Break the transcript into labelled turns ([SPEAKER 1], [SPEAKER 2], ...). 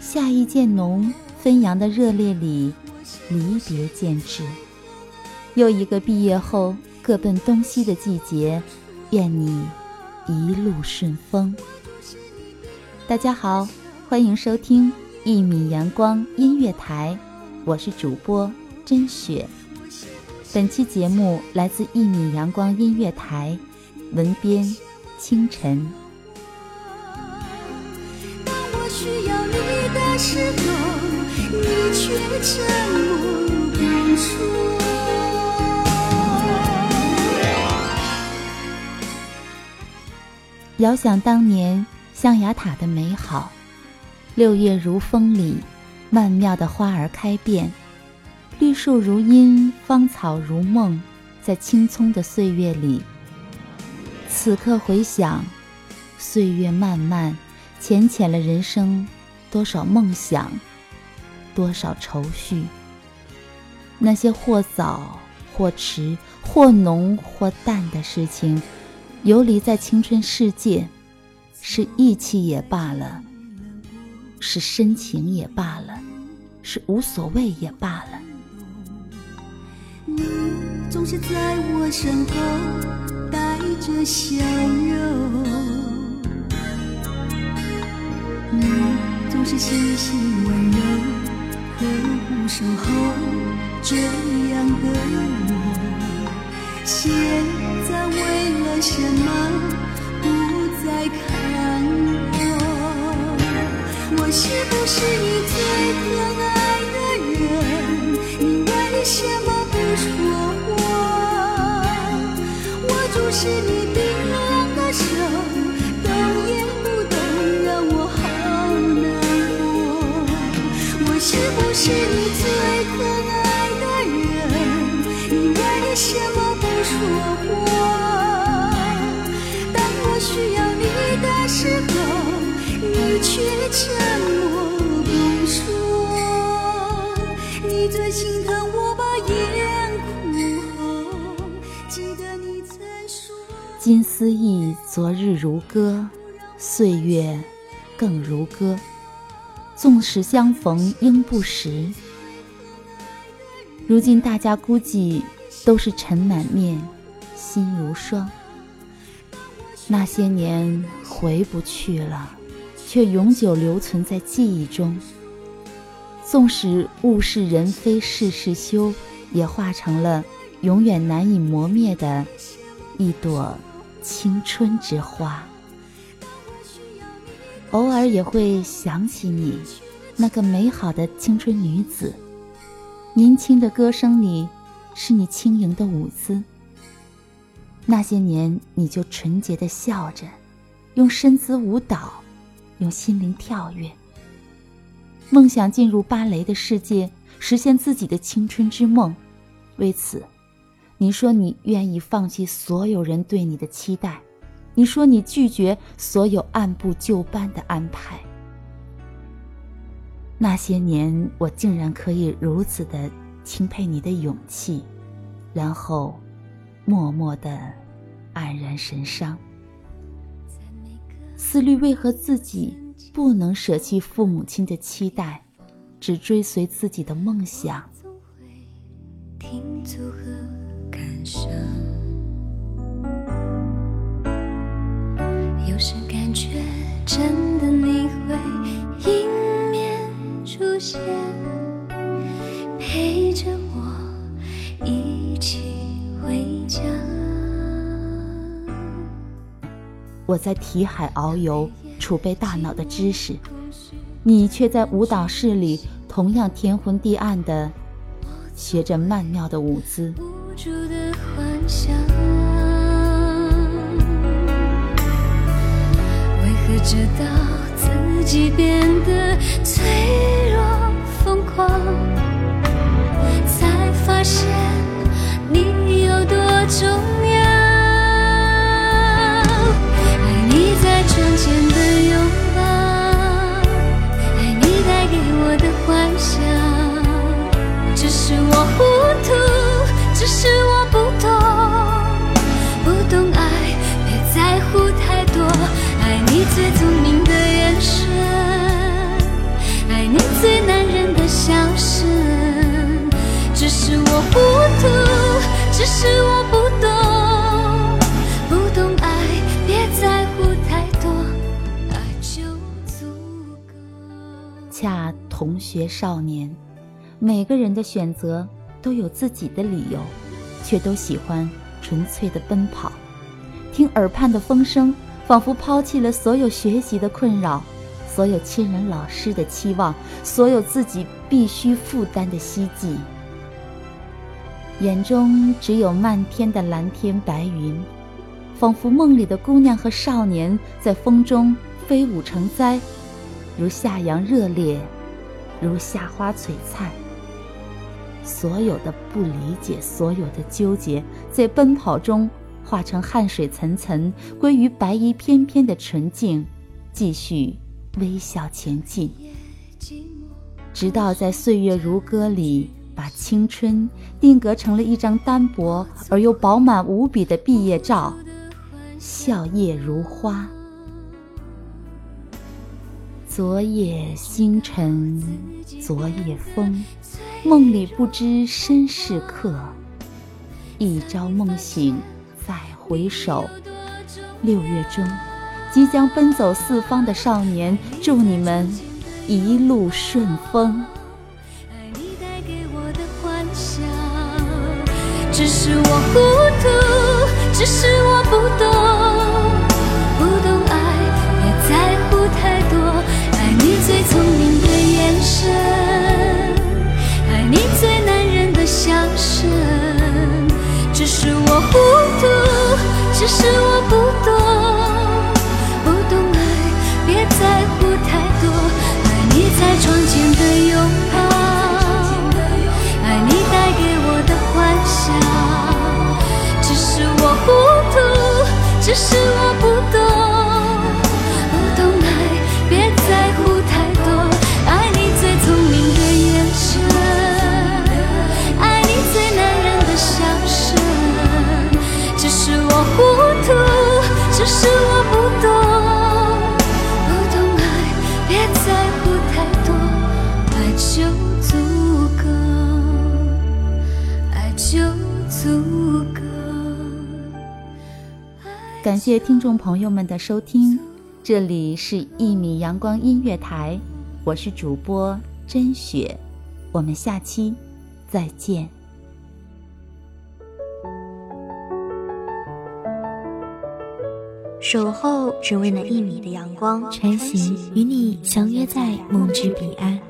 [SPEAKER 1] 夏意渐浓，纷扬的热烈里，离别渐至。又一个毕业后各奔东西的季节，愿你一路顺风。大家好，欢迎收听。一米阳光音乐台，我是主播甄雪。本期节目来自一米阳光音乐台，文编清晨。遥想当年象牙塔的美好。六月如风里，曼妙的花儿开遍，绿树如茵，芳草如梦，在青葱的岁月里。此刻回想，岁月漫漫，浅浅了人生多少梦想，多少愁绪。那些或早或迟，或浓或淡的事情，游离在青春世界，是义气也罢了。是深情也罢了，是无所谓也罢了。
[SPEAKER 2] 你总是在我身后带着笑容，你总是细心温柔守候，这样的我，现在为了什么不再看？我？我是不是你最疼爱的人？你为什么不说话？我注视你你却沉。
[SPEAKER 1] 今思忆昨日如歌，岁月更如歌。纵使相逢应不识，如今大家估计都是尘满面，心如霜。那些年回不去了，却永久留存在记忆中。纵使物是人非事事休，也化成了永远难以磨灭的一朵。青春之花，偶尔也会想起你，那个美好的青春女子。年轻的歌声里，是你轻盈的舞姿。那些年，你就纯洁的笑着，用身姿舞蹈，用心灵跳跃。梦想进入芭蕾的世界，实现自己的青春之梦。为此，你说你愿意放弃所有人对你的期待，你说你拒绝所有按部就班的安排。那些年，我竟然可以如此的钦佩你的勇气，然后默默的黯然神伤，思虑为何自己。不能舍弃父母亲的期待，只追随自己的梦想。
[SPEAKER 3] 有时感觉真我
[SPEAKER 1] 在题海遨游。储备大脑的知识，你却在舞蹈室里同样天昏地暗的学着曼妙的舞姿。
[SPEAKER 3] 为何知道自己变得脆弱疯狂，你最聪明的眼神爱你最男人的笑声只是我不懂只是我不懂不懂爱别在乎太多。
[SPEAKER 1] 就足够恰同学少年每个人的选择都有自己的理由却都喜欢纯粹的奔跑。听耳畔的风声仿佛抛弃了所有学习的困扰，所有亲人老师的期望，所有自己必须负担的希冀。眼中只有漫天的蓝天白云，仿佛梦里的姑娘和少年在风中飞舞成灾，如夏阳热烈。如夏花璀璨，所有的不理解，所有的纠结，在奔跑中化成汗水层层，归于白衣翩翩的纯净，继续微笑前进，直到在岁月如歌里，把青春定格成了一张单薄而又饱满无比的毕业照，笑靥如花。昨夜星辰，昨夜风，梦里不知身是客。一朝梦醒，回首，六月中，即将奔走四方的少年，祝你们一路顺风。
[SPEAKER 3] 爱你带给我的幻想只是我糊涂，只是我不懂。是我不，
[SPEAKER 1] 感谢听众朋友们的收听，这里是《一米阳光音乐台》，我是主播甄雪，我们下期再见。
[SPEAKER 4] 守候只为那一米的阳光，
[SPEAKER 5] 穿行与你相约在梦之彼岸。